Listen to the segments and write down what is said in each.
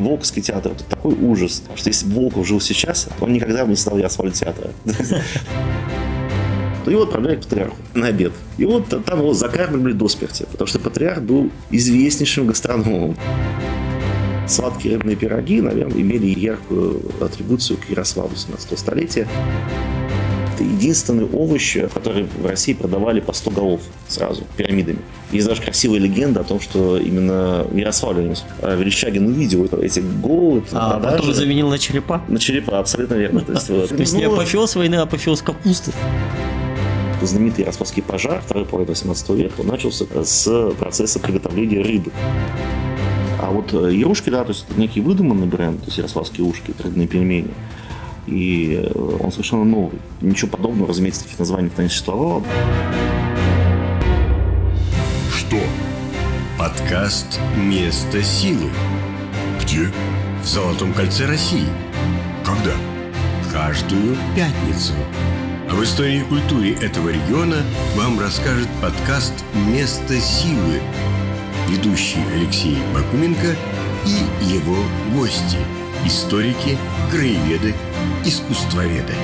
Волковский театр – это такой ужас, что если бы Волков жил сейчас, он никогда бы не стал Ярославль театра. И вот отправляли к патриарху на обед. И вот там его закармливали до смерти, потому что патриарх был известнейшим гастрономом. Сладкие рыбные пироги, наверное, имели яркую атрибуцию к Ярославу 17 столетия. Это единственный овощ, который в России продавали по 100 голов сразу, пирамидами. Есть даже красивая легенда о том, что именно Ярославль Верещагин увидел эти головы. А потом заменил на черепа? На черепа, абсолютно верно. То есть, не ну, апофеоз войны, а апофеоз капусты знаменитый Ярославский пожар второй половины 18 века начался с процесса приготовления рыбы. А вот Ярушки, да, то есть некий выдуманный бренд, то есть ярославские ушки, рыбные пельмени, и э, он совершенно новый. Ничего подобного, разумеется, таких названий не существовало. Что? Подкаст «Место силы». Где? В Золотом кольце России. Когда? Каждую пятницу. Об истории и культуре этого региона вам расскажет подкаст «Место силы». Ведущий Алексей Бакуменко и его гости – историки, краеведы, искусствоведы.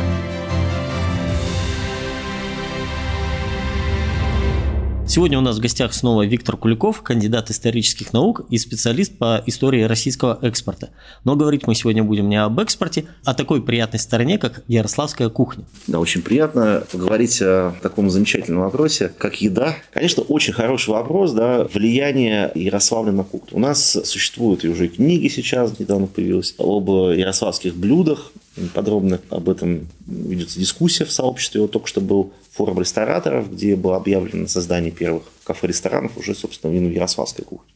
Сегодня у нас в гостях снова Виктор Куликов, кандидат исторических наук и специалист по истории российского экспорта. Но говорить мы сегодня будем не об экспорте, а о такой приятной стороне, как ярославская кухня. Да, очень приятно поговорить о таком замечательном вопросе, как еда. Конечно, очень хороший вопрос, да, влияние Ярославля на кухню. У нас существуют и уже книги сейчас, недавно появилась, об ярославских блюдах, подробно об этом ведется дискуссия в сообществе. Вот только что был форум рестораторов, где было объявлено создание первых кафе-ресторанов уже, собственно, именно в Ярославской кухне.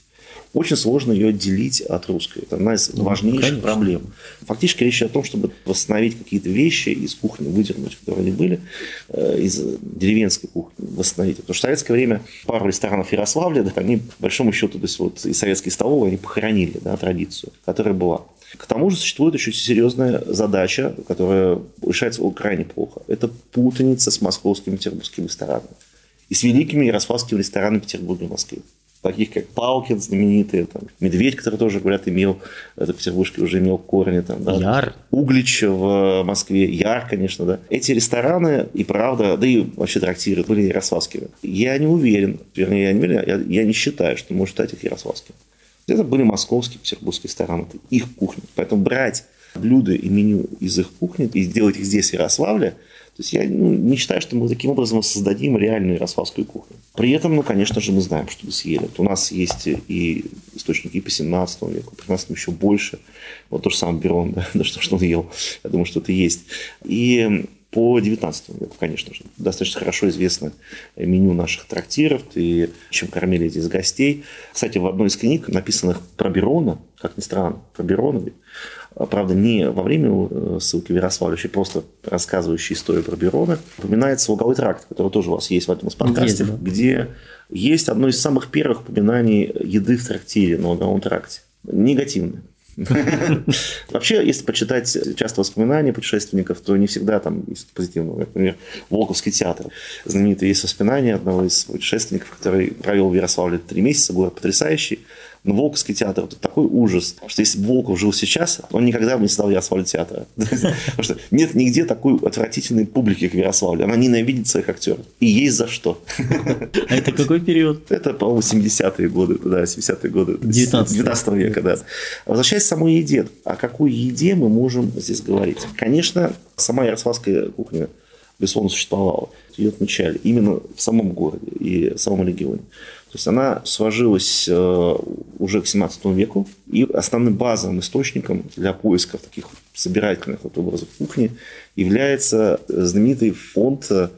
Очень сложно ее отделить от русской. Это одна из ну, важнейших конечно. проблем. Фактически речь о том, чтобы восстановить какие-то вещи из кухни, выдернуть, которые они были, э, из деревенской кухни, восстановить. Потому что в советское время пару ресторанов Ярославля, да, они, по большому счету, то есть вот и советские столовые, они похоронили да, традицию, которая была. К тому же существует еще серьезная задача, которая решается крайне плохо. Это путаница с московскими петербургскими ресторанами. И с великими ярославскими ресторанами Петербурга и Москвы. Таких как Палкин знаменитый, там, Медведь, который тоже, говорят, имел, это Петербургский уже имел корни. Там, да, Яр. Углич в Москве, Яр, конечно, да. Эти рестораны и правда, да и вообще трактиры были ярославскими. Я не уверен, вернее, я не уверен, я, я не считаю, что может стать их ярославским. Это были московские, петербургские рестораны, это их кухня. Поэтому брать блюда и меню из их кухни и сделать их здесь в Ярославле, то есть я ну, считаю, что мы таким образом создадим реальную ярославскую кухню. При этом, ну, конечно же, мы знаем, что мы съели. Вот у нас есть и источники по 17 веку, при нас еще больше. Вот то же самое Берон, да, да что, что он ел. Я думаю, что это есть. И по 19 веку, конечно же. Достаточно хорошо известно меню наших трактиров и чем кормили здесь гостей. Кстати, в одной из книг, написанных про Берона, как ни странно, про Берона, правда, не во время э, ссылки в Ярославле, а просто рассказывающий историю про Берона, упоминается луговой тракт, который тоже у вас есть в этом из подкасте, есть, да. где есть одно из самых первых упоминаний еды в трактире на луговом тракте. Негативное. Вообще, если почитать часто воспоминания путешественников, то не всегда там есть позитивного. Например, Волковский театр. Знаменитые есть воспоминания одного из путешественников, который провел в Ярославле три месяца, город потрясающий. Но Волковский театр это такой ужас, что если бы Волков жил сейчас, он никогда бы не стал Ярославль театра. Потому что нет нигде такой отвратительной публики, как в Ярославле. Она ненавидит своих актеров. И есть за что. А это какой период? Это, по-моему, 70-е годы, да, 70-е годы. 19, 19 века, да. Возвращаясь к самой еде. О какой еде мы можем здесь говорить? Конечно, сама ярославская кухня, безусловно, существовала. Ее отмечали именно в самом городе и в самом регионе. То есть она сложилась э, уже к 17 веку, и основным базовым источником для поисков таких собирательных вот образов кухни является знаменитый фонд э,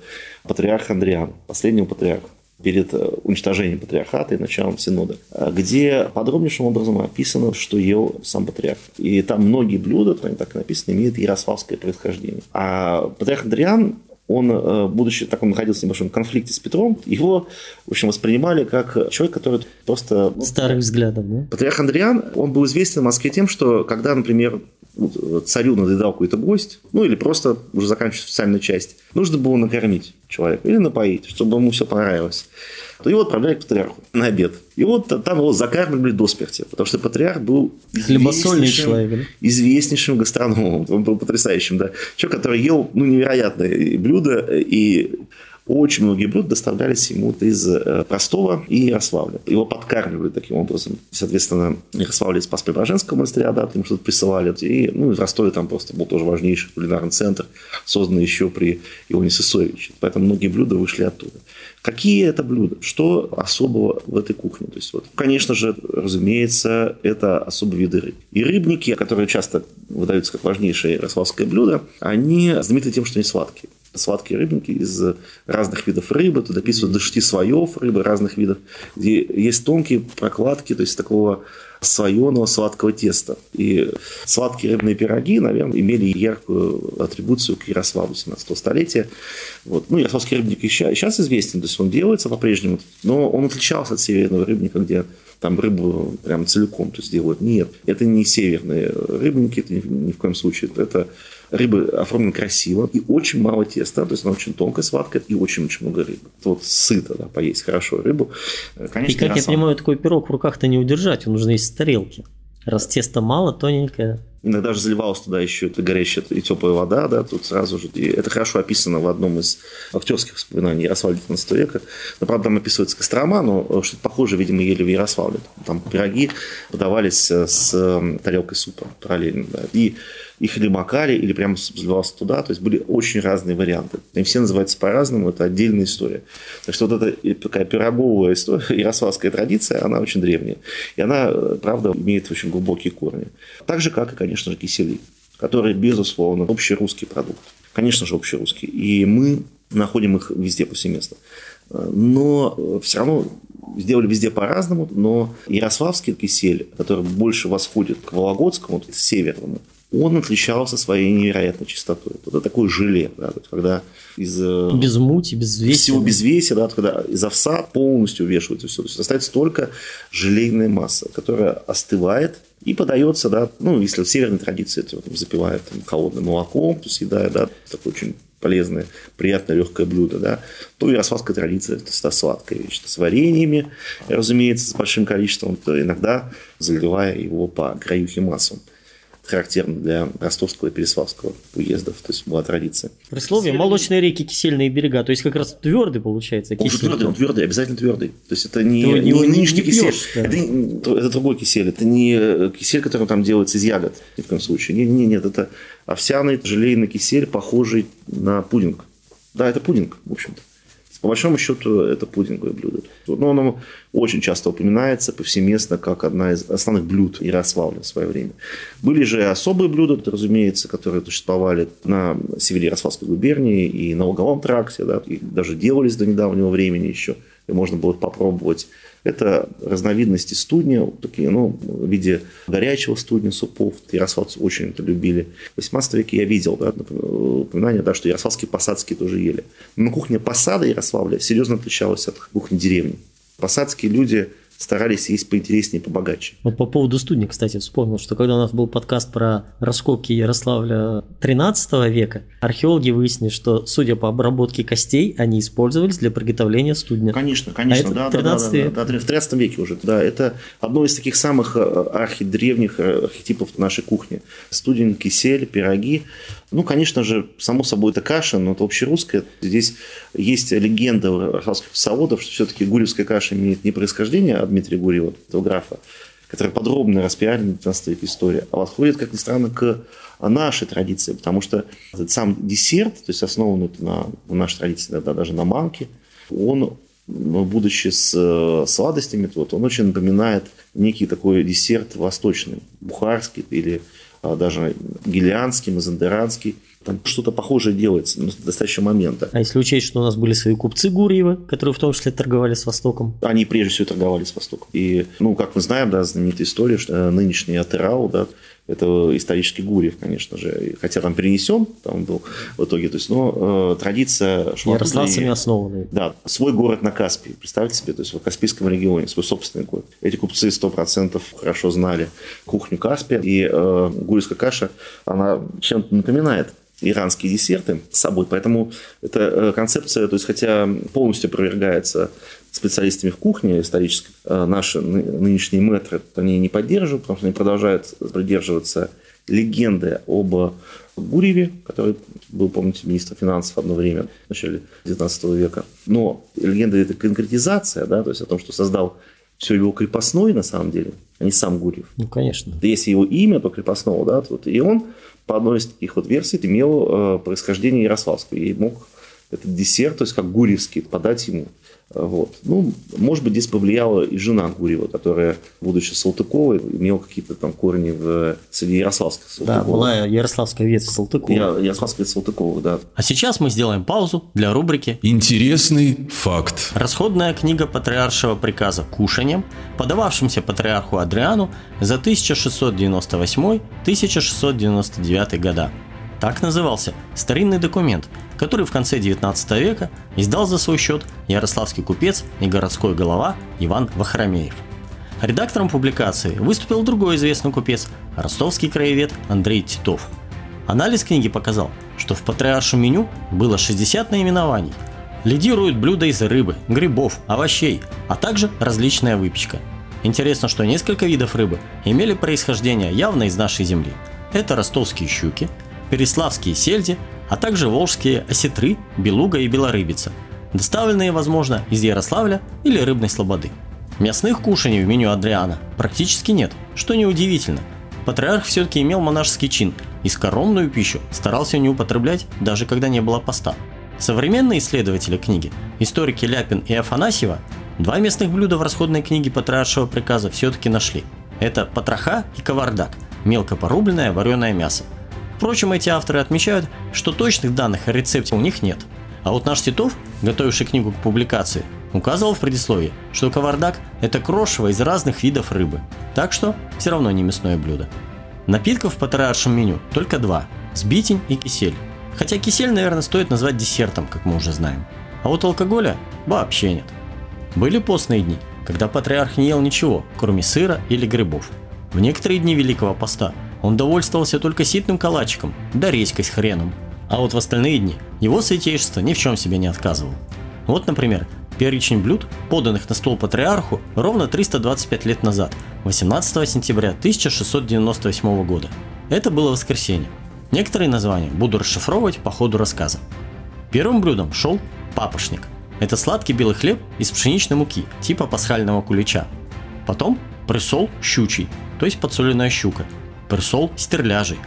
патриарха Андриана, последнего патриарха перед э, уничтожением патриархата и началом синода, где подробнейшим образом описано, что ел сам патриарх. И там многие блюда, там так написано, имеют ярославское происхождение. А патриарх Андриан он, э, будучи так, он находился в небольшом конфликте с Петром, его, в общем, воспринимали как человек, который просто... Старых взглядов, да? Патриарх Андриан, он был известен в Москве тем, что когда, например, царю надоедал какой-то гость, ну или просто уже заканчивать официальную часть, нужно было накормить человека или напоить, чтобы ему все понравилось то его отправляли к патриарху на обед. И вот там его закармливали до смерти, потому что патриарх был известнейшим, человек, да? известнейшим гастрономом, он был потрясающим, да. Человек, который ел ну, невероятные блюда, и очень многие блюда доставлялись ему из э, Ростова и Ярославля. Его подкармливали таким образом. Соответственно, Ярославле из Спас-Преображенского монастыря, да, ему что-то присылали. И, ну, и в Ростове там просто был тоже важнейший кулинарный центр, созданный еще при Ионе Сысоевиче. Поэтому многие блюда вышли оттуда. Какие это блюда? Что особого в этой кухне? То есть, вот, конечно же, разумеется, это особые виды рыб. И рыбники, которые часто выдаются как важнейшее ярославское блюдо, они знамениты тем, что они сладкие сладкие рыбники из разных видов рыбы, туда описывают до шести слоев рыбы разных видов, где есть тонкие прокладки, то есть такого слоеного сладкого теста. И сладкие рыбные пироги, наверное, имели яркую атрибуцию к Ярославу 17 столетия. Вот. Ну, ярославский рыбник еще сейчас известен, то есть он делается по-прежнему, но он отличался от северного рыбника, где там рыбу прям целиком то есть делают. Нет, это не северные рыбники, это ни в коем случае. Это рыба оформлена красиво и очень мало теста, то есть она очень тонкая, сладкая и очень-очень много рыбы. Вот сыто, да, поесть хорошо рыбу. Конечно, и как я понимаю, такой пирог в руках-то не удержать, он нужно есть с тарелки. Раз теста мало, тоненькое. Иногда же заливалась туда еще это горячая и теплая вода, да, тут сразу же. И это хорошо описано в одном из актерских воспоминаний Ярославля 19 века. Но, правда, там описывается Кострома, но что-то похожее, видимо, ели в Ярославле. Там пироги подавались с тарелкой супа параллельно. Да. И их или макали, или прямо заливался туда. То есть были очень разные варианты. И все называются по-разному, это отдельная история. Так что вот эта такая пироговая история, ярославская традиция, она очень древняя. И она, правда, имеет очень глубокие корни. Так же, как и, конечно же, кисели, которые, безусловно, общерусский продукт. Конечно же, общерусский. И мы находим их везде повсеместно. Но все равно сделали везде по-разному, но Ярославский кисель, который больше восходит к Вологодскому, северному, он отличался своей невероятной чистотой. Это такой желе, да, когда из... Э, без мути, без веси. Всего без веси, да, когда из овса полностью вешивается все. То есть остается только желейная масса, которая остывает и подается, да, ну, если в северной традиции это вот, запивают там, холодным молоком, то съедая, да, такое очень полезное, приятное, легкое блюдо, да, то ярославская традиция – это сладкая вещь. С вареньями, разумеется, с большим количеством, то иногда заливая его по краюхе маслом характерно для ростовского и переславского уездов. То есть была традиция. Присловие молочные реки, кисельные берега. То есть как раз твердый получается. Он твердый, он твердый, обязательно твердый. То есть это не, не, не нынешний не кисель. Да. Это, это другой кисель. Это не кисель, который там делается из ягод. Ни в коем случае. Не, не, нет, это овсяный желейный кисель, похожий на пудинг. Да, это пудинг, в общем-то. По большому счету, это пудинговое блюдо. Но оно очень часто упоминается повсеместно как одна из основных блюд Ярославля в свое время. Были же особые блюда, разумеется, которые существовали на севере Ярославской губернии и на Луговом тракте, да, и даже делались до недавнего времени еще, и можно было попробовать это разновидности студня, такие, ну, в виде горячего студня, супов. Ярославцы очень это любили. В 18 веке я видел да, упоминание, да, что ярославские посадские тоже ели. Но кухня посада Ярославля серьезно отличалась от кухни деревни. Посадские люди старались есть поинтереснее, побогаче. Вот по поводу студни, кстати, вспомнил, что когда у нас был подкаст про раскопки Ярославля 13 века, археологи выяснили, что, судя по обработке костей, они использовались для приготовления студня. Конечно, конечно, а да, 13 да, да, да, да, в 13 веке уже, да, это одно из таких самых э, архидревних э, архетипов нашей кухни. Студень, кисель, пироги, ну, конечно же, само собой, это каша, но это общерусская. Здесь есть легенда ростовских заводов, что все-таки гурьевская каша имеет не происхождение от Дмитрия Гурьева, этого графа, который подробно распиарен в 19 веке истории, а восходит, как ни странно, к нашей традиции, потому что этот сам десерт, то есть основанный на нашей традиции, да, даже на манке, он ну, будучи с э, сладостями, вот, он очень напоминает некий такой десерт восточный, бухарский или даже гелианский, мазандеранский. Там что-то похожее делается ну, до настоящего момента. А если учесть, что у нас были свои купцы Гурьевы, которые в том числе торговали с Востоком? Они прежде всего торговали с Востоком. И, ну, как мы знаем, да, знаменитая история, что э, нынешний Атерау, да, это исторический Гурьев, конечно же. Хотя там перенесен, там был в итоге. То есть, но э, традиция шла. Ярославцами основанный. Да, свой город на Каспии. Представьте себе, то есть в Каспийском регионе, свой собственный город. Эти купцы 100% хорошо знали кухню Каспия. И э, гурьевская каша, она чем-то напоминает иранские десерты с собой. Поэтому эта э, концепция, то есть хотя полностью опровергается специалистами в кухне исторической, э, наши нынешние мэтры они не поддерживают, потому что они продолжают придерживаться легенды об Гурьеве, который был, помните, министр финансов одно время, в начале 19 века. Но легенда – это конкретизация, да, то есть о том, что создал все его крепостной, на самом деле, а не сам Гурьев. Ну, конечно. Если его имя, то крепостного, да, вот, и он по одной из таких вот версий имел э, происхождение ярославского и мог этот десерт, то есть как гурьевский, подать ему. Вот. Ну, может быть, здесь повлияла и жена Гурьева, которая, будучи Салтыковой, имела какие-то там корни в среди ярославских Салтыковых. Да, была ярославская ветвь Салтыкова. Я, ярославская ветвь Салтыковых, да. А сейчас мы сделаем паузу для рубрики «Интересный факт». Расходная книга патриаршего приказа кушанием, подававшимся патриарху Адриану за 1698-1699 года. Так назывался старинный документ, который в конце 19 века издал за свой счет ярославский купец и городской голова Иван Вахромеев. Редактором публикации выступил другой известный купец, ростовский краевед Андрей Титов. Анализ книги показал, что в патриаршем меню было 60 наименований. Лидируют блюда из рыбы, грибов, овощей, а также различная выпечка. Интересно, что несколько видов рыбы имели происхождение явно из нашей земли. Это ростовские щуки, переславские сельди, а также волжские осетры, белуга и белорыбица, доставленные, возможно, из Ярославля или Рыбной Слободы. Мясных кушаний в меню Адриана практически нет, что неудивительно. Патриарх все-таки имел монашеский чин и скоромную пищу старался не употреблять, даже когда не было поста. Современные исследователи книги, историки Ляпин и Афанасьева, два местных блюда в расходной книге патриаршего приказа все-таки нашли. Это потроха и кавардак, мелко порубленное вареное мясо – Впрочем, эти авторы отмечают, что точных данных о рецепте у них нет. А вот наш Титов, готовивший книгу к публикации, указывал в предисловии, что кавардак – это крошево из разных видов рыбы, так что все равно не мясное блюдо. Напитков в патриаршем меню только два – сбитень и кисель. Хотя кисель, наверное, стоит назвать десертом, как мы уже знаем. А вот алкоголя вообще нет. Были постные дни, когда патриарх не ел ничего, кроме сыра или грибов. В некоторые дни Великого Поста он довольствовался только ситным калачиком, да редькой с хреном. А вот в остальные дни его святейшество ни в чем себе не отказывал. Вот, например, перечень блюд, поданных на стол патриарху ровно 325 лет назад, 18 сентября 1698 года. Это было воскресенье. Некоторые названия буду расшифровывать по ходу рассказа. Первым блюдом шел папошник. Это сладкий белый хлеб из пшеничной муки, типа пасхального кулича. Потом присол щучий, то есть подсоленная щука – персол стерляжий,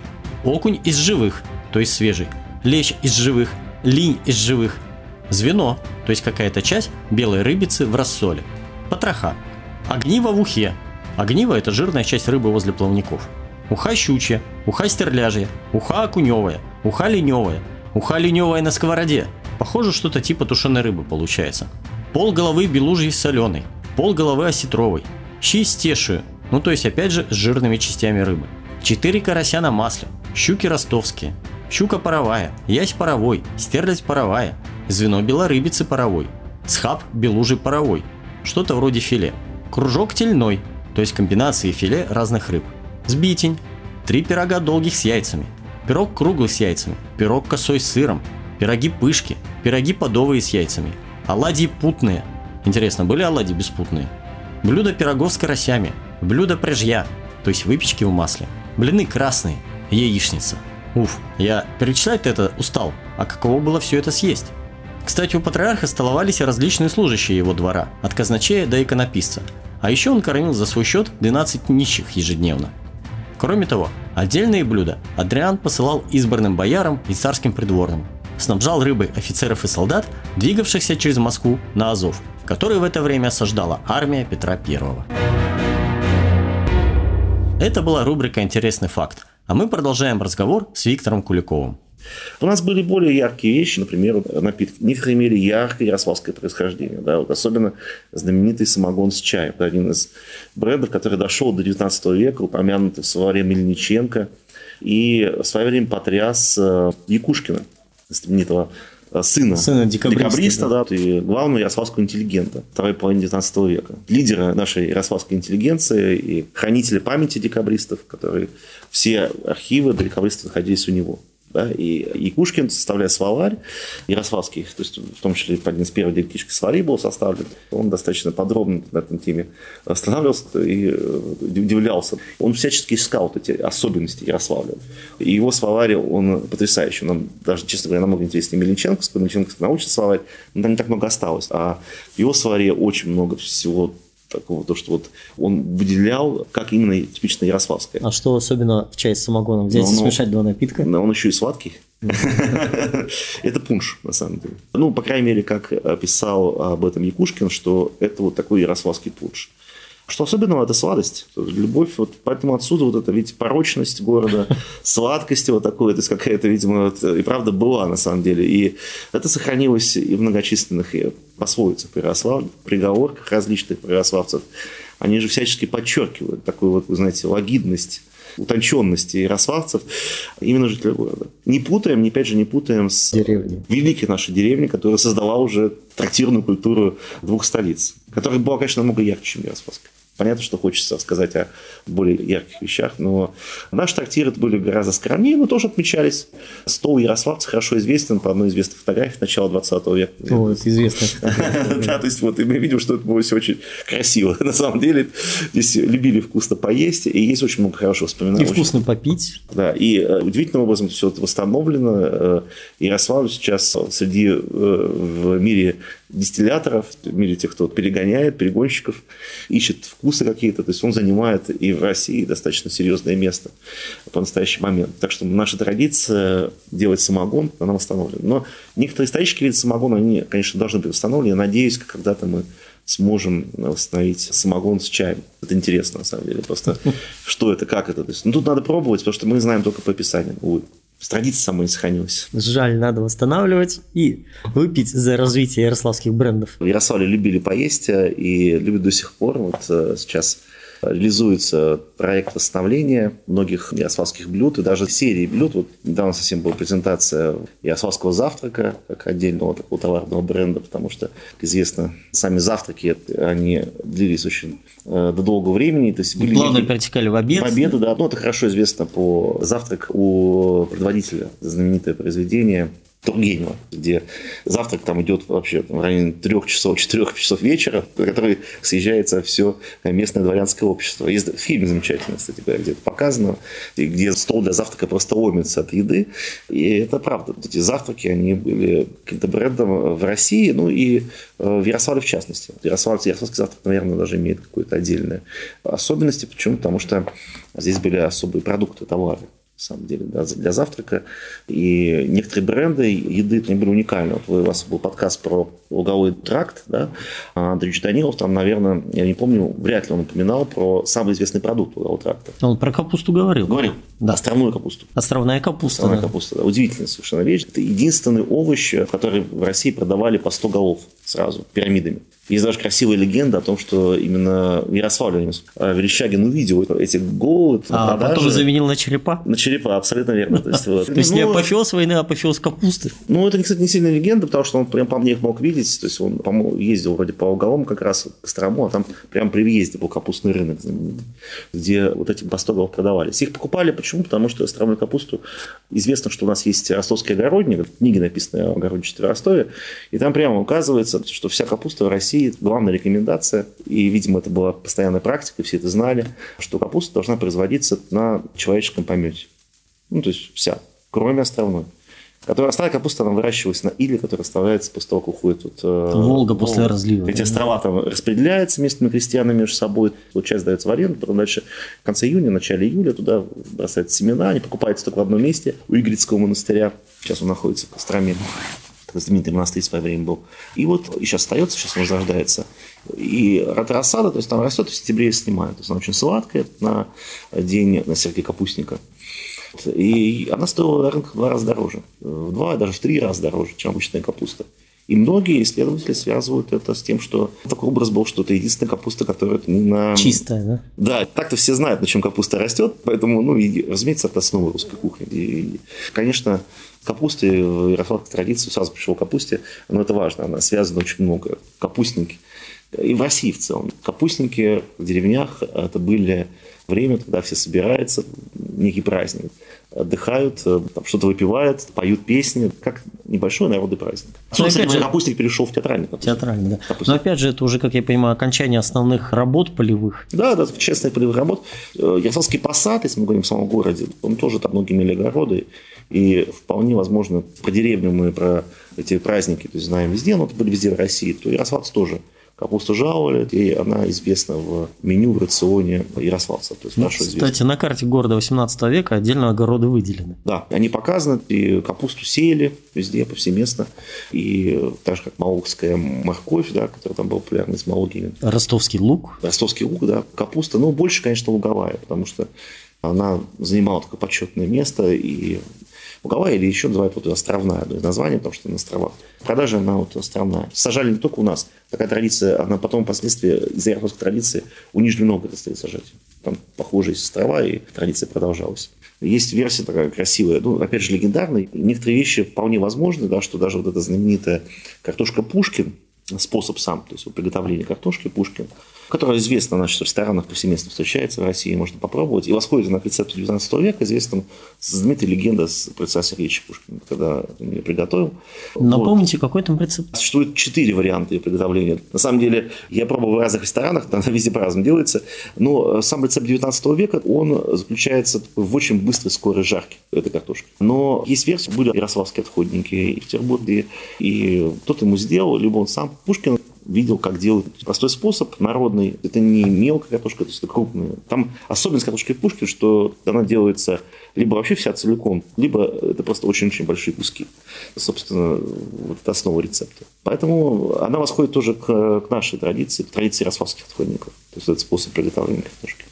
окунь из живых, то есть свежий, лещ из живых, линь из живых, звено, то есть какая-то часть белой рыбицы в рассоле, потроха, огниво в ухе, огниво это жирная часть рыбы возле плавников, уха щучья, уха стерляжья, уха окуневая, уха леневая, уха леневая на сковороде, похоже что-то типа тушеной рыбы получается, пол головы белужьей соленой, пол головы осетровой, щи с тешью, ну то есть опять же с жирными частями рыбы. Четыре карася на масле, щуки ростовские, щука паровая, ясь паровой, стерлядь паровая, звено белорыбицы паровой, схаб белужий паровой, что-то вроде филе, кружок тельной, то есть комбинации филе разных рыб, сбитень, три пирога долгих с яйцами, пирог круглый с яйцами, пирог косой с сыром, пироги пышки, пироги подовые с яйцами, оладьи путные. Интересно, были оладьи беспутные? Блюдо пирогов с карасями, блюдо прежья, то есть выпечки в масле – Блины красные, яичница. Уф, я перечислять это устал, а каково было все это съесть? Кстати, у патриарха столовались различные служащие его двора, от казначея до иконописца. А еще он кормил за свой счет 12 нищих ежедневно. Кроме того, отдельные блюда Адриан посылал избранным боярам и царским придворным. Снабжал рыбой офицеров и солдат, двигавшихся через Москву на Азов, который в это время осаждала армия Петра Первого. Это была рубрика «Интересный факт». А мы продолжаем разговор с Виктором Куликовым. У нас были более яркие вещи, например, напитки. Некоторые имели яркое ярославское происхождение. Да, вот особенно знаменитый самогон с чаем. Это один из брендов, который дошел до 19 века, упомянутый в словаре Мельниченко. И в свое время потряс э, Якушкина, знаменитого сына, сына декабриста, декабриста да. да, и главного ярославского интеллигента второй половины 19 века. Лидера нашей ярославской интеллигенции и хранителя памяти декабристов, которые все архивы декабристов находились у него. Да, и Якушкин составляя словарь Ярославский, то есть в том числе один из первых диалектических словарей был составлен, он достаточно подробно на этом теме останавливался и э, удивлялся. Он всячески искал вот эти особенности Ярославля. И его словарь, он потрясающий. Он даже, честно говоря, намного интереснее Мельниченковского. Мельниченковский научный словарь, но там не так много осталось. А в его словаре очень много всего такого, то, что вот он выделял, как именно типично ярославское. А что особенно в чай с самогоном? Взять и смешать два напитка? Но он еще и сладкий. Это пунш, на самом деле. Ну, по крайней мере, как писал об этом Якушкин, что это вот такой ярославский пунш. Что особенного, это сладость. Любовь, вот поэтому отсюда вот эта, видите, порочность города, сладкость вот такой, то есть какая-то, видимо, вот, и правда была на самом деле. И это сохранилось и в многочисленных пословицах по Ярославлю, приговорках различных ярославцев. Они же всячески подчеркивают такую вот, вы знаете, лагидность утонченности ярославцев, именно жителей города. Не путаем, не опять же, не путаем с деревней. великой нашей деревней, которая создала уже трактирную культуру двух столиц, которая была, конечно, намного ярче, чем Ярославская. Понятно, что хочется сказать о более ярких вещах, но наши трактиры были гораздо скромнее, но тоже отмечались. Стол Ярославца хорошо известен по одной известной фотографии начала 20 века. О, это известно. Да, то есть вот мы видим, что это было все очень красиво. На самом деле здесь любили вкусно поесть, и есть очень много хороших воспоминаний. И вкусно попить. Да, и э, удивительным образом все это восстановлено. Э, Ярославль сейчас среди э, в мире дистилляторов, в мире тех, кто перегоняет, перегонщиков, ищет вкусы какие-то. То есть он занимает и в России достаточно серьезное место по настоящий момент. Так что наша традиция делать самогон, она восстановлена. Но некоторые исторические виды самогона, они, конечно, должны быть восстановлены. Я надеюсь, когда-то мы сможем восстановить самогон с чаем. Это интересно, на самом деле. Просто что это, как это. То есть, ну, тут надо пробовать, потому что мы знаем только по описанию. Увы традиция самой не сохранилась. Жаль, надо восстанавливать и выпить за развитие ярославских брендов. В Ярославле любили поесть э, и любят до сих пор. Вот э, сейчас реализуется проект восстановления многих ярославских блюд и даже серии блюд. Вот недавно совсем была презентация ярославского завтрака как отдельного такого товарного бренда, потому что, как известно, сами завтраки, они длились очень э, до долгого времени. То есть были Плавно перетекали в обед. В обеды, да. Ну, это хорошо известно по завтрак у предводителя, знаменитое произведение Тургенева, где завтрак там идет вообще там, в районе трех часов, четырех часов вечера, на который съезжается все местное дворянское общество. Есть фильм замечательный, кстати говоря, где это показано, где стол для завтрака просто ломится от еды. И это правда. Эти завтраки, они были каким-то брендом в России, ну и э, в Ярославле в частности. Ярослав, Ярославский завтрак, наверное, даже имеет какую-то отдельную особенность. Почему? Потому что здесь были особые продукты, товары самом деле, да, для завтрака. И некоторые бренды еды они были уникальны. Вот у вас был подкаст про луговой тракт, да, а Андрей Данилов, там, наверное, я не помню, вряд ли он упоминал про самый известный продукт лугового тракта. Он про капусту говорил. Говорил. Да. Островную капусту. Островная капуста. Островная да. капуста, да. Удивительная совершенно вещь. Это единственный овощ, который в России продавали по 100 голов сразу, пирамидами. Есть даже красивая легенда о том, что именно в Ярославле Верещагин увидел эти головы. А потом заменил на черепа? На черепа, абсолютно верно. То есть, вот. То есть не ну, апофеоз войны, а апофеоз капусты? Ну, это, кстати, не сильная легенда, потому что он прям по мне их мог видеть. То есть он по ездил вроде по уголам как раз к Кострому, а там прямо при въезде был капустный рынок, где вот эти бастогов продавались. Их покупали почему? Потому что островную капусту известно, что у нас есть ростовский огородник, книги написаны о огородничестве в Ростове, и там прямо указывается, что вся капуста в России России главная рекомендация, и, видимо, это была постоянная практика, все это знали, что капуста должна производиться на человеческом помете. Ну, то есть вся, кроме островной. Которая, остальная капуста, она выращивалась на иле, которая оставляется после того, как уходит вот, э, Волга после разлива. Эти острова там распределяются местными крестьянами между собой. Вот часть дается в аренду, потом дальше в конце июня, начале июля туда бросаются семена, они покупаются только в одном месте у Игрицкого монастыря. Сейчас он находится в Костроме знаменитый монастырь в свое время был. И вот и сейчас остается, сейчас он возрождается. И рассада, то есть там растет, в сентябре снимают. То есть она очень сладкая на день на серке капустника. И она стоила на рынках в два раза дороже. В два, даже в три раза дороже, чем обычная капуста. И многие исследователи связывают это с тем, что такой образ был, что это единственная капуста, которая не на... Чистая, да? Да, так-то все знают, на чем капуста растет, поэтому, ну, и, разумеется, это основа русской кухни. И, конечно, капусты в ярославской традиции, сразу пришел капусте, но это важно, она связана очень много. Капустники. И в России в целом. Капустники в деревнях это были время, когда все собираются, некий праздник, отдыхают, э, что-то выпивают, поют песни, как небольшой народный праздник. Ну, опять же, капустник перешел в театральный капустник. Театральный, да. Капустник. Но опять же, это уже, как я понимаю, окончание основных работ полевых. Да, да, честных полевых работ. Э, Ярославский посад, если мы говорим в самом городе, он тоже там многие имели огороды, и вполне возможно, про деревню мы, про эти праздники то есть, знаем везде, но это были везде в России, то Ярославцы тоже Капусту жаловали, и она известна в меню, в рационе ярославцев. То есть ну, кстати, известна. на карте города 18 века отдельно огороды выделены. Да, они показаны, и капусту сеяли везде, повсеместно. И так же, как Маокская морковь, да, которая там была популярна с Маогими. Ростовский лук. Ростовский лук, да. Капуста, ну, больше, конечно, луговая, потому что она занимала такое почетное место, и луговая или еще называют вот островная одно из названий, потому что на островах. Продажа она вот островная. Сажали не только у нас. Такая традиция, она потом впоследствии из-за ярославской традиции у Нижнего Новгорода стали сажать. Там похожие есть острова, и традиция продолжалась. Есть версия такая красивая, ну, опять же, легендарная. Некоторые вещи вполне возможны, да, что даже вот эта знаменитая картошка Пушкин, способ сам, то есть приготовления картошки Пушкин, которая известна в ресторанах повсеместно встречается в России, можно попробовать. И восходит она к рецепту 19 века, известна знаменитая легенда с процесса Сергеевича Пушкина, когда он ее приготовил. Напомните, вот. какой там рецепт? Существует четыре варианта ее приготовления. На самом деле, я пробовал в разных ресторанах, она везде по-разному делается, но сам рецепт 19 века, он заключается в очень быстрой, скорой жарке этой картошки. Но есть версия, были ярославские отходники и в Петербурге, и кто-то ему сделал, либо он сам. Пушкин видел, как делают. Простой способ, народный. Это не мелкая картошка, то есть это крупная. Там особенность картошки Пушкин, что она делается либо вообще вся целиком, либо это просто очень-очень большие куски. Собственно, вот это основа рецепта. Поэтому она восходит тоже к, к нашей традиции, к традиции ярославских отходников. То есть это способ приготовления картошки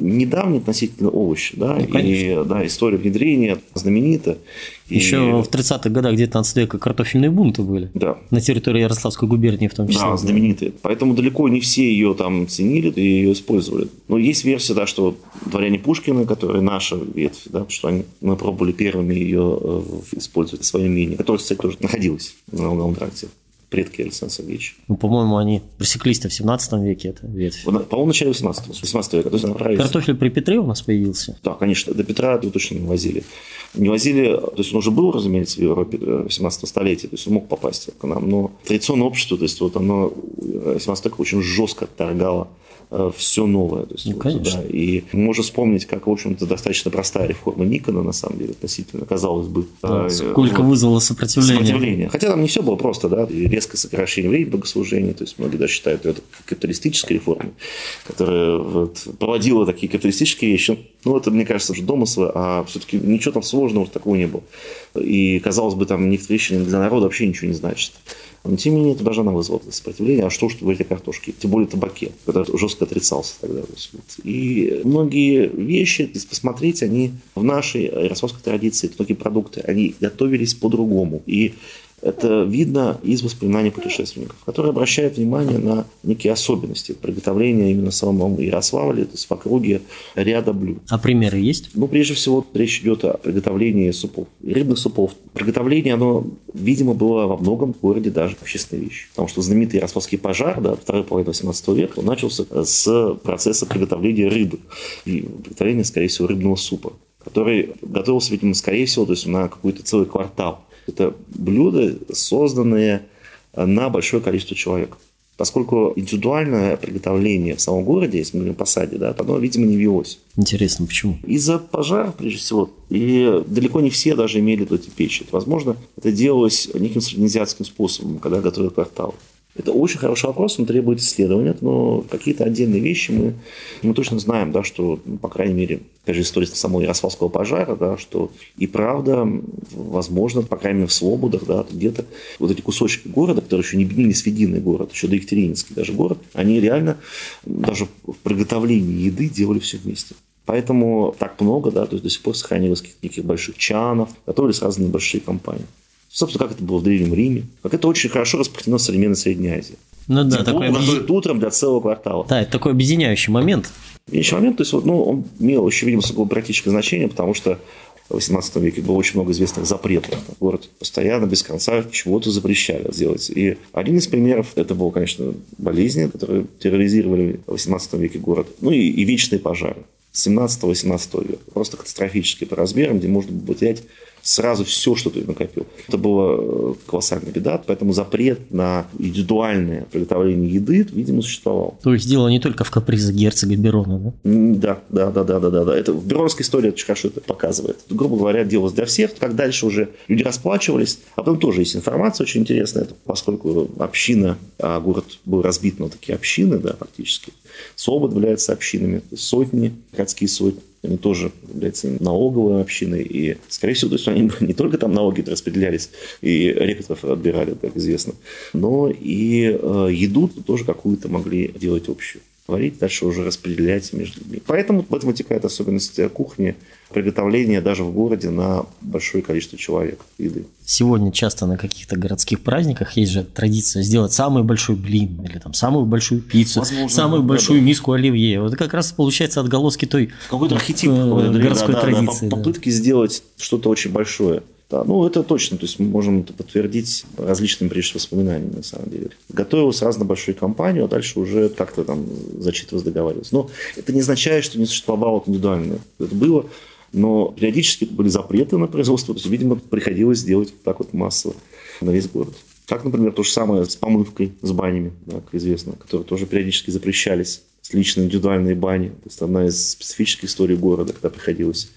недавний относительно овощи, да, ну, и да, история внедрения знаменита. Еще и... в 30-х годах 19 века картофельные бунты были. Да. На территории Ярославской губернии в том числе. Да, знаменитые. Поэтому далеко не все ее там ценили и ее использовали. Но есть версия, да, что дворяне Пушкина, которые наша ветвь, да, что они, пробовали первыми ее э, использовать в своем имении, которая, кстати, тоже находилась на Волговом тракте предки Александра Сергеевича. Ну, по-моему, они пресеклись-то в 17 веке, это ветвь. По-моему, в начале 18, 18 века. То есть направились... Картофель при Петре у нас появился? Да, конечно. До Петра его точно не возили. Не возили, то есть он уже был, разумеется, в Европе в 17 столетии, то есть он мог попасть к нам, но традиционное общество, то есть вот оно 17 века очень жестко торгало Э, все новое. То есть, ну, вот, конечно. Да, и можно вспомнить, как, в общем-то, достаточно простая реформа Никона, на самом деле, относительно, казалось бы. Да, э, сколько вот, вызвало сопротивление. сопротивление. Хотя там не все было просто, да, и резкое сокращение времени богослужения, то есть многие даже считают это капиталистической реформой, которая вот, проводила такие капиталистические вещи. Ну, это, мне кажется, уже домыслы, а все-таки ничего там сложного такого не было. И, казалось бы, там некоторые вещи для народа вообще ничего не значат. Но тем не менее, это даже она вызвала сопротивление. А что что в этой картошке? Тем более табаке, который жестко отрицался тогда. И многие вещи, если посмотреть, они в нашей ярославской традиции, многие продукты, они готовились по-другому. И это видно из воспоминаний путешественников, которые обращают внимание на некие особенности приготовления именно самого Ярославля, то есть в округе ряда блюд. А примеры есть? Ну, прежде всего, речь идет о приготовлении супов, рыбных супов. Приготовление, оно, видимо, было во многом в городе даже общественной вещью. Потому что знаменитый Ярославский пожар, да, второй половины 18 века, он начался с процесса приготовления рыбы. И приготовления, скорее всего, рыбного супа который готовился, видимо, скорее всего, то есть на какой-то целый квартал. Это блюда, созданные на большое количество человек. Поскольку индивидуальное приготовление в самом городе, если мы говорим по саде, да, оно, видимо, не велось. Интересно, почему? Из-за пожаров, прежде всего. И далеко не все даже имели эти печи. Возможно, это делалось неким среднеазиатским способом, когда готовили квартал. Это очень хороший вопрос, он требует исследования, но какие-то отдельные вещи мы, мы точно знаем, да, что, ну, по крайней мере, опять же, история самого Ярославского пожара, да, что и правда, возможно, по крайней мере, в Слободах, да, где-то вот эти кусочки города, которые еще не объединились в единый город, еще до Екатерининский даже город, они реально даже в приготовлении еды делали все вместе. Поэтому так много, да, то есть до сих пор сохранилось каких-то больших чанов, готовились разные большие компании. Собственно, как это было в Древнем Риме. Как это очень хорошо распространено в современной Средней Азии. Ну да, Тепло такой, готовят утром для целого квартала. да, это такой объединяющий момент. Следующий момент, то есть, вот, ну, он имел еще, видимо, сугубо практическое значение, потому что в 18 веке было очень много известных запретов. Город постоянно, без конца чего-то запрещали делать. И один из примеров, это было, конечно, болезни, которые терроризировали в 18 веке город. Ну и, и вечные пожары. 17-18 века. Просто катастрофические по размерам, где можно было потерять сразу все, что ты накопил. Это была колоссальная беда, поэтому запрет на индивидуальное приготовление еды, видимо, существовал. То есть дело не только в капризах герцога Берона, да? Да, да, да, да, да, да, да. Это в Беронской истории очень хорошо это показывает. Грубо говоря, делалось для всех. Как дальше уже люди расплачивались. А потом тоже есть информация очень интересная, это поскольку община, а город был разбит на такие общины, да, фактически. Собот является общинами, сотни, городские сотни они тоже являются налоговой общиной, и, скорее всего, то есть они не только там налоги распределялись, и рекрутеров отбирали, как известно, но и э, еду тоже какую-то могли делать общую творить, дальше уже распределять между людьми. Поэтому в этом вытекает особенность кухни, приготовления даже в городе на большое количество человек еды. Сегодня часто на каких-то городских праздниках есть же традиция сделать самый большой блин или там самую большую пиццу, Возможно, самую да, большую да. миску оливье. Вот как раз получается отголоски той Какой-то архетип э, какой-то, городской да, да, да, традиции. по- да. попытки сделать что-то очень большое. Да, ну это точно, то есть мы можем это подтвердить различными, прежде воспоминаниями, на самом деле. Готовилась разно большую компанию, а дальше уже как-то там зачитывалось, договаривалось. Но это не означает, что не существовало индивидуальное. Это было, но периодически были запреты на производство, то есть, видимо, приходилось делать так вот массово на весь город. Как, например, то же самое с помывкой, с банями, да, как известно, которые тоже периодически запрещались, с личной индивидуальной бани. То есть одна из специфических историй города, когда приходилось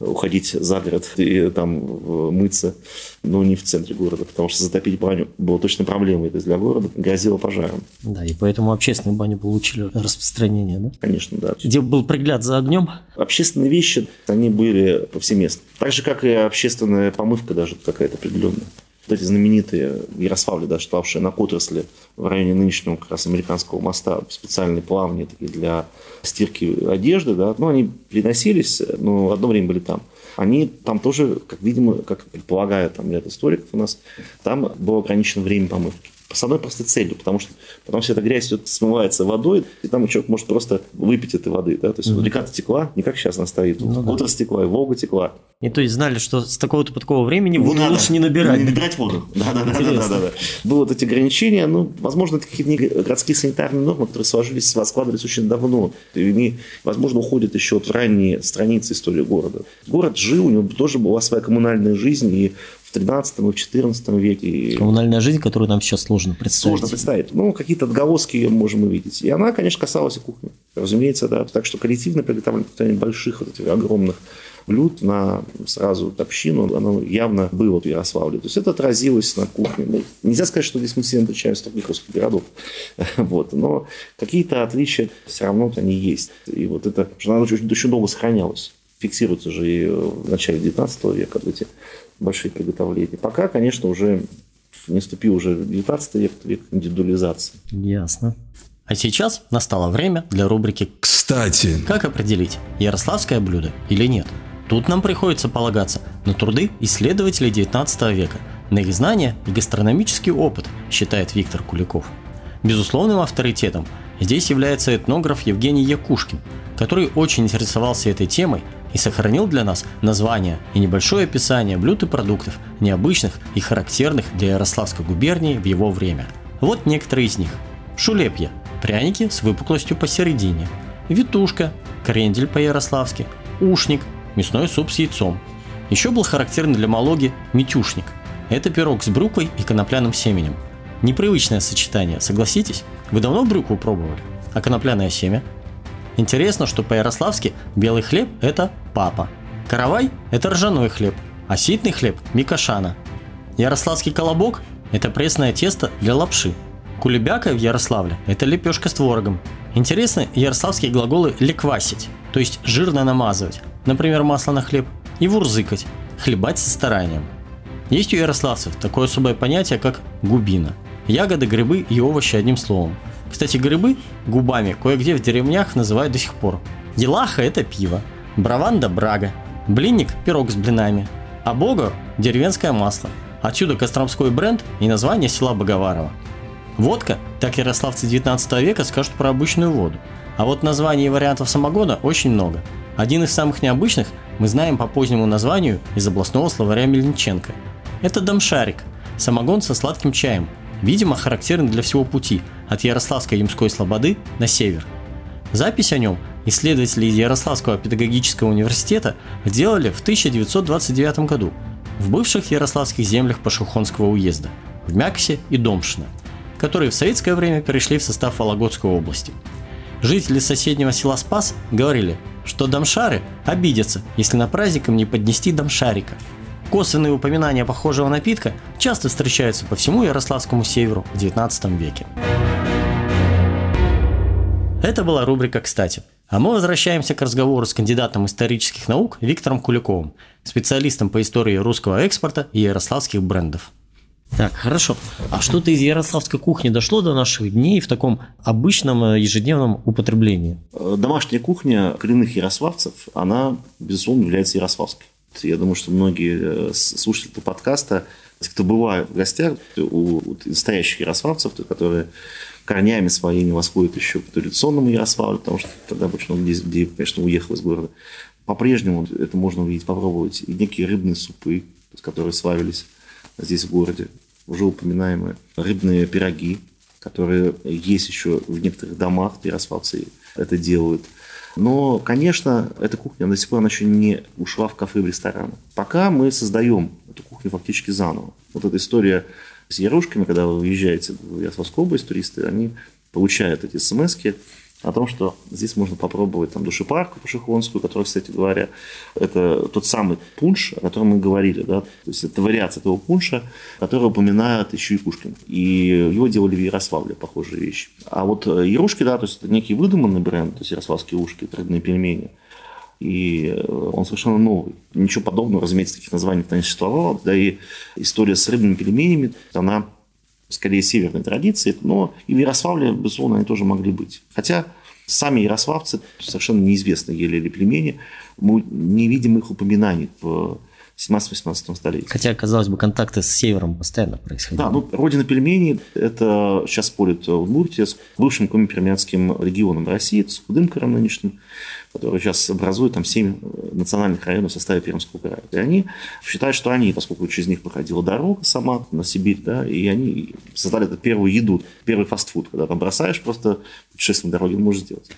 уходить за город и там в- мыться, но не в центре города, потому что затопить баню было точно проблемой то есть для города, грозило пожаром. Да, и поэтому общественные бани получили распространение, да? Конечно, да. Где был пригляд за огнем, Общественные вещи, они были повсеместно. Так же, как и общественная помывка даже какая-то определенная. Вот эти знаменитые в Ярославле, да, штавшие на отрасли в районе нынешнего как раз американского моста, специальные плавни такие для стирки одежды, да, ну, они переносились, но одно время были там. Они там тоже, как видимо, как предполагает там ряд историков у нас, там было ограничено время помывки. С одной простой целью, потому что потом вся эта грязь смывается водой, и там человек может просто выпить этой воды. Да? То есть река-то текла, не как сейчас она стоит. Ну да. Отрасль текла, и Волга текла. и то есть знали, что с такого-то такого времени воду лучше не набирать. Не набирать воду. Да, да, да, да, да, да, да. Было вот эти ограничения, ну, возможно, это какие-то городские санитарные нормы, которые сложились, складывались очень давно. И они, возможно, уходят еще вот в ранние страницы истории города. Город жил, у него тоже была своя коммунальная жизнь, и в 13 и в 14 веке. Коммунальная жизнь, которую нам сейчас сложно представить. Сложно представить. Ну, какие-то отголоски ее можем увидеть. И она, конечно, касалась и кухни. Разумеется, да. Так что коллективное приготовление больших вот этих огромных блюд на сразу общину, оно явно было в Ярославле. То есть это отразилось на кухне. Ну, нельзя сказать, что здесь мы все отличаемся от других русских городов. Вот. Но какие-то отличия все равно они есть. И вот это, что она очень, очень долго сохранялась. Фиксируется же и в начале 19 века эти большие приготовления. Пока, конечно, уже не вступил уже 19 век, век индивидуализации. Ясно. А сейчас настало время для рубрики Кстати, «Как определить, ярославское блюдо или нет?». Тут нам приходится полагаться на труды исследователей 19 века, на их знания и гастрономический опыт, считает Виктор Куликов. Безусловным авторитетом здесь является этнограф Евгений Якушкин, который очень интересовался этой темой и сохранил для нас название и небольшое описание блюд и продуктов, необычных и характерных для Ярославской губернии в его время. Вот некоторые из них. Шулепья – пряники с выпуклостью посередине. Витушка – крендель по-ярославски. Ушник – мясной суп с яйцом. Еще был характерен для Малоги метюшник. Это пирог с брюквой и конопляным семенем. Непривычное сочетание, согласитесь? Вы давно брюкву пробовали? А конопляное семя? Интересно, что по-ярославски белый хлеб – это папа. Каравай – это ржаной хлеб, а ситный хлеб – микошана. Ярославский колобок – это пресное тесто для лапши. Кулебяка в Ярославле – это лепешка с творогом. Интересны ярославские глаголы «леквасить», то есть жирно намазывать, например, масло на хлеб, и вурзыкать – хлебать со старанием. Есть у ярославцев такое особое понятие, как губина. Ягоды, грибы и овощи одним словом. Кстати, грибы губами кое-где в деревнях называют до сих пор. Делаха – это пиво, браванда – брага, блинник – пирог с блинами, а бога – деревенское масло. Отсюда костромской бренд и название села Боговарово. Водка, так ярославцы 19 века скажут про обычную воду. А вот названий и вариантов самогона очень много. Один из самых необычных мы знаем по позднему названию из областного словаря Мельниченко. Это домшарик, самогон со сладким чаем, видимо характерен для всего пути от Ярославской Ямской Слободы на север. Запись о нем исследователи из Ярославского педагогического университета сделали в 1929 году в бывших ярославских землях Пашухонского уезда, в Мяксе и Домшино, которые в советское время перешли в состав Вологодской области. Жители соседнего села Спас говорили, что домшары обидятся, если на праздник им не поднести домшарика. Косвенные упоминания похожего напитка часто встречаются по всему Ярославскому северу в 19 веке. Это была рубрика «Кстати». А мы возвращаемся к разговору с кандидатом исторических наук Виктором Куликовым, специалистом по истории русского экспорта и ярославских брендов. Так, хорошо. А что-то из ярославской кухни дошло до наших дней в таком обычном э, ежедневном употреблении? Э, домашняя кухня коренных ярославцев, она, безусловно, является ярославской. Я думаю, что многие э, слушатели этого подкаста, кто бывают в гостях у настоящих ярославцев, которые корнями своими восходят еще к традиционному Ярославлю, потому что тогда очень много людей, конечно, уехало из города. По-прежнему это можно увидеть, попробовать. И некие рыбные супы, которые славились здесь в городе, уже упоминаемые рыбные пироги, которые есть еще в некоторых домах, ярославцы это делают. Но, конечно, эта кухня до сих пор она еще не ушла в кафе и в рестораны. Пока мы создаем эту кухню фактически заново. Вот эта история с ярушками, когда вы уезжаете в Ярославскую область, туристы, они получают эти смс о том, что здесь можно попробовать там душепарку пашихонскую, которая, кстати говоря, это тот самый пунш, о котором мы говорили, да, то есть это вариация этого пунша, который упоминает еще и Пушкин. И его делали в Ярославле, похожие вещи. А вот ярушки, да, то есть это некий выдуманный бренд, то есть ярославские ушки, родные пельмени – и э, он совершенно новый. Ничего подобного, разумеется, таких названий не существовало. Да и история с рыбными пельменями, она скорее северной традиции, но и в Ярославле, безусловно, они тоже могли быть. Хотя сами ярославцы совершенно неизвестно, ели ли пельмени, мы не видим их упоминаний в 17-18 столетии. Хотя, казалось бы, контакты с севером постоянно происходили. Да, ну, родина пельменей, это сейчас спорят Удмуртия с бывшим компермянским регионом России, с Худымкаром нынешним, который сейчас образует там 7 национальных районов в составе Пермского края. И они считают, что они, поскольку через них проходила дорога сама на Сибирь, да, и они создали эту первую еду, первый фастфуд, когда там бросаешь просто путешествие на дороге, можешь сделать.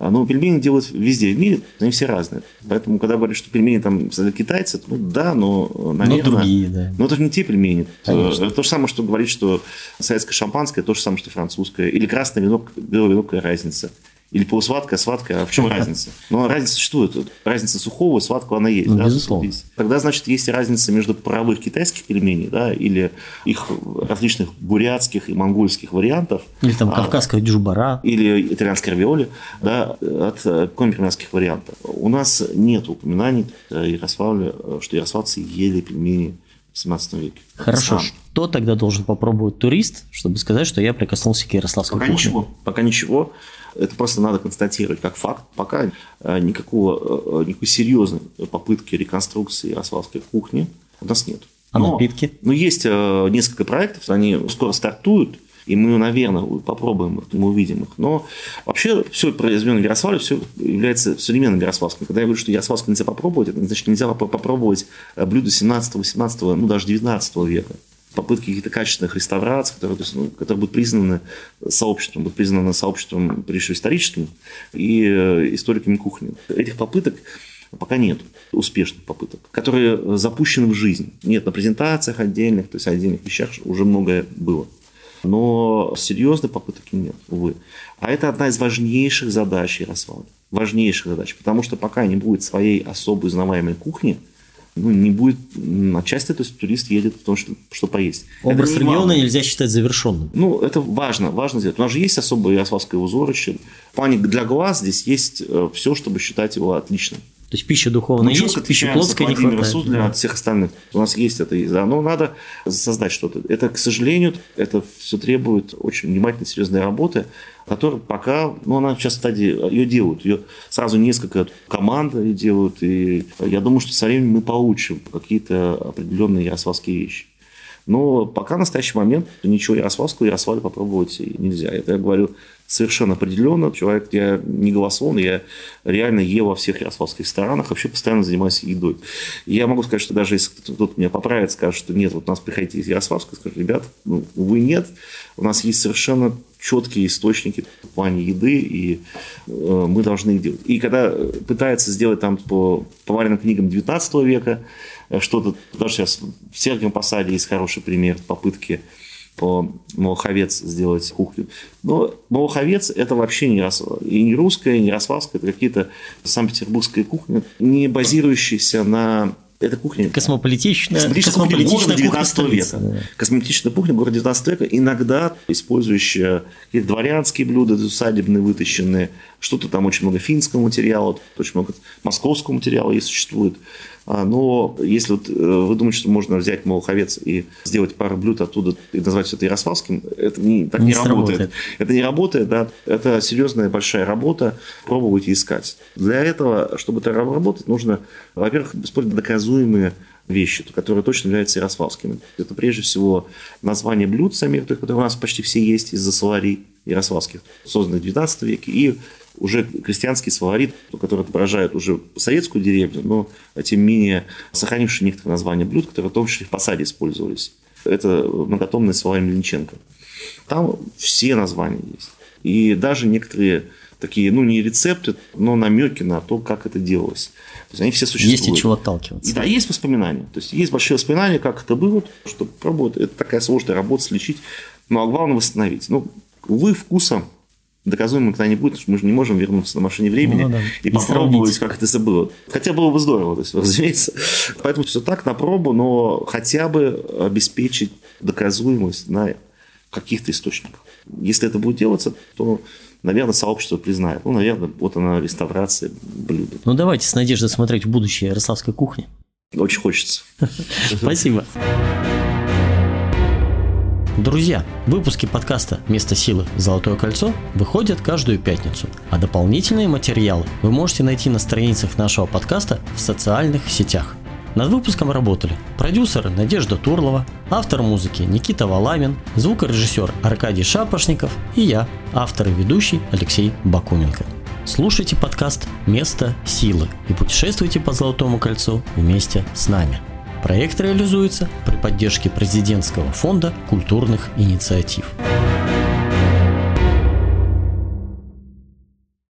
А, но пельмени делают везде в мире, они все разные. Поэтому, когда говорят, что пельмени там китайцы, ну да, но, наверное... Но другие, да. Но это же не те пельмени. Конечно. Это то же самое, что говорить, что советское шампанское, то же самое, что французское. Или красное вино, белое вино, какая разница. Или полусладкое, сладкое. А в чем разница? Ну, разница существует. Разница сухого и сладкого она есть. Ну, да? Безусловно. Тогда, значит, есть разница между паровых китайских пельменей, да, или их различных бурятских и монгольских вариантов. Или там а, кавказская дюжбара. Или итальянская равиоли, да, от компермянских вариантов. У нас нет упоминаний в Ярославле, что ярославцы ели пельмени в 17 веке. Хорошо. Сам. Что тогда должен попробовать турист, чтобы сказать, что я прикоснулся к ярославской Пока кухне? ничего. Пока ничего. Это просто надо констатировать как факт. Пока э, никакого, э, никакой серьезной попытки реконструкции ярославской кухни у нас нет. А но, напитки? Но есть э, несколько проектов, они скоро стартуют, и мы, наверное, попробуем их, мы увидим их. Но вообще все произведено в Ярославле, все является современным ярославским. Когда я говорю, что ярославское нельзя попробовать, это значит нельзя попробовать блюдо 17, 18, ну даже 19 века попытки каких-то качественных реставраций, которые, то есть, ну, которые будут признаны сообществом, будут признаны сообществом, прежде всего, историческим и э, историками кухни. Этих попыток пока нет успешных попыток, которые запущены в жизнь. Нет, на презентациях отдельных, то есть отдельных вещах уже многое было. Но серьезных попыток нет, увы. А это одна из важнейших задач Ярослава. Важнейших задач. Потому что пока не будет своей особо узнаваемой кухни – ну, не будет, отчасти то есть турист едет в том, что, что поесть. Образ не региона нельзя считать завершенным. Ну, это важно, важно сделать. У нас же есть особое ярославское узорище. В плане для глаз здесь есть э, все, чтобы считать его отличным. То есть пища духовная Мы есть, четко пища плотская не хватает. Суздаля от всех остальных. У нас есть это, да, но надо создать что-то. Это, к сожалению, это все требует очень внимательной, серьезной работы, которая пока, ну, она сейчас в стадии, ее делают, ее сразу несколько команд ее делают, и я думаю, что со временем мы получим какие-то определенные ярославские вещи. Но пока в настоящий момент ничего ярославского Ярославля попробовать нельзя. Это я говорю совершенно определенно. Человек, я не голословный, я реально ем во всех ярославских ресторанах, вообще постоянно занимаюсь едой. Я могу сказать, что даже если кто-то меня поправит, скажет, что нет, вот нас приходите из Ярославска, скажу, ребят, ну, увы, нет. У нас есть совершенно четкие источники в плане еды, и э, мы должны их делать. И когда пытается сделать там по поваренным книгам 19 века э, что-то, даже сейчас в Сергиевом Посаде есть хороший пример попытки по Малаховец сделать кухню. Но Малаховец – это вообще не, рас... и не русская, и не ярославская, это какие-то санкт-петербургская кухня, не базирующаяся на это кухня. Космополитичная, Космополитичная кухня города 19 кухня века. да. Космополитичная кухня города 19 века, иногда использующая какие-то дворянские блюда, усадебные, вытащенные, что-то там очень много финского материала, очень много московского материала и существует. А, Но если вот э, вы думаете, что можно взять Малаховец и сделать пару блюд оттуда и назвать все это ярославским, это не, так не, Не работает. сработает. Это не работает, да. Это серьезная большая работа, пробовать и искать. Для этого, чтобы это работать, нужно, во-первых, использовать доказуемые вещи, которые точно являются ярославскими. Это прежде всего название блюд самих, которые у нас почти все есть из-за словарей ярославских, созданных в 19 веке, и уже крестьянский словарь, который отображает уже советскую деревню, но тем не менее сохранивший некоторые названия блюд, которые в том числе в посаде использовались. Это многотомный словарь Мельниченко. Там все названия есть. И даже некоторые такие, ну, не рецепты, но намеки на то, как это делалось. То есть они все существуют. Есть от чего отталкиваться. И да, есть воспоминания. То есть есть большие воспоминания, как это было, что пробовать. Это такая сложная работа, слечить. Ну, а главное восстановить. Ну, увы, вкуса доказуемо никогда не будет, потому что мы же не можем вернуться на машине времени Ну да. и И попробовать, сравнить. как это забыло. Хотя было бы здорово, то есть, разумеется. Поэтому все так на пробу, но хотя бы обеспечить доказуемость на каких-то источниках. Если это будет делаться, то, наверное, сообщество признает. Ну, наверное, вот она реставрация блюда. Ну давайте с надеждой смотреть в будущее ярославской кухни. Очень хочется. Спасибо. Друзья, выпуски подкаста «Место силы. Золотое кольцо» выходят каждую пятницу, а дополнительные материалы вы можете найти на страницах нашего подкаста в социальных сетях. Над выпуском работали продюсеры Надежда Турлова, автор музыки Никита Валамин, звукорежиссер Аркадий Шапошников и я, автор и ведущий Алексей Бакуменко. Слушайте подкаст «Место силы» и путешествуйте по Золотому кольцу вместе с нами. Проект реализуется при поддержке президентского фонда культурных инициатив.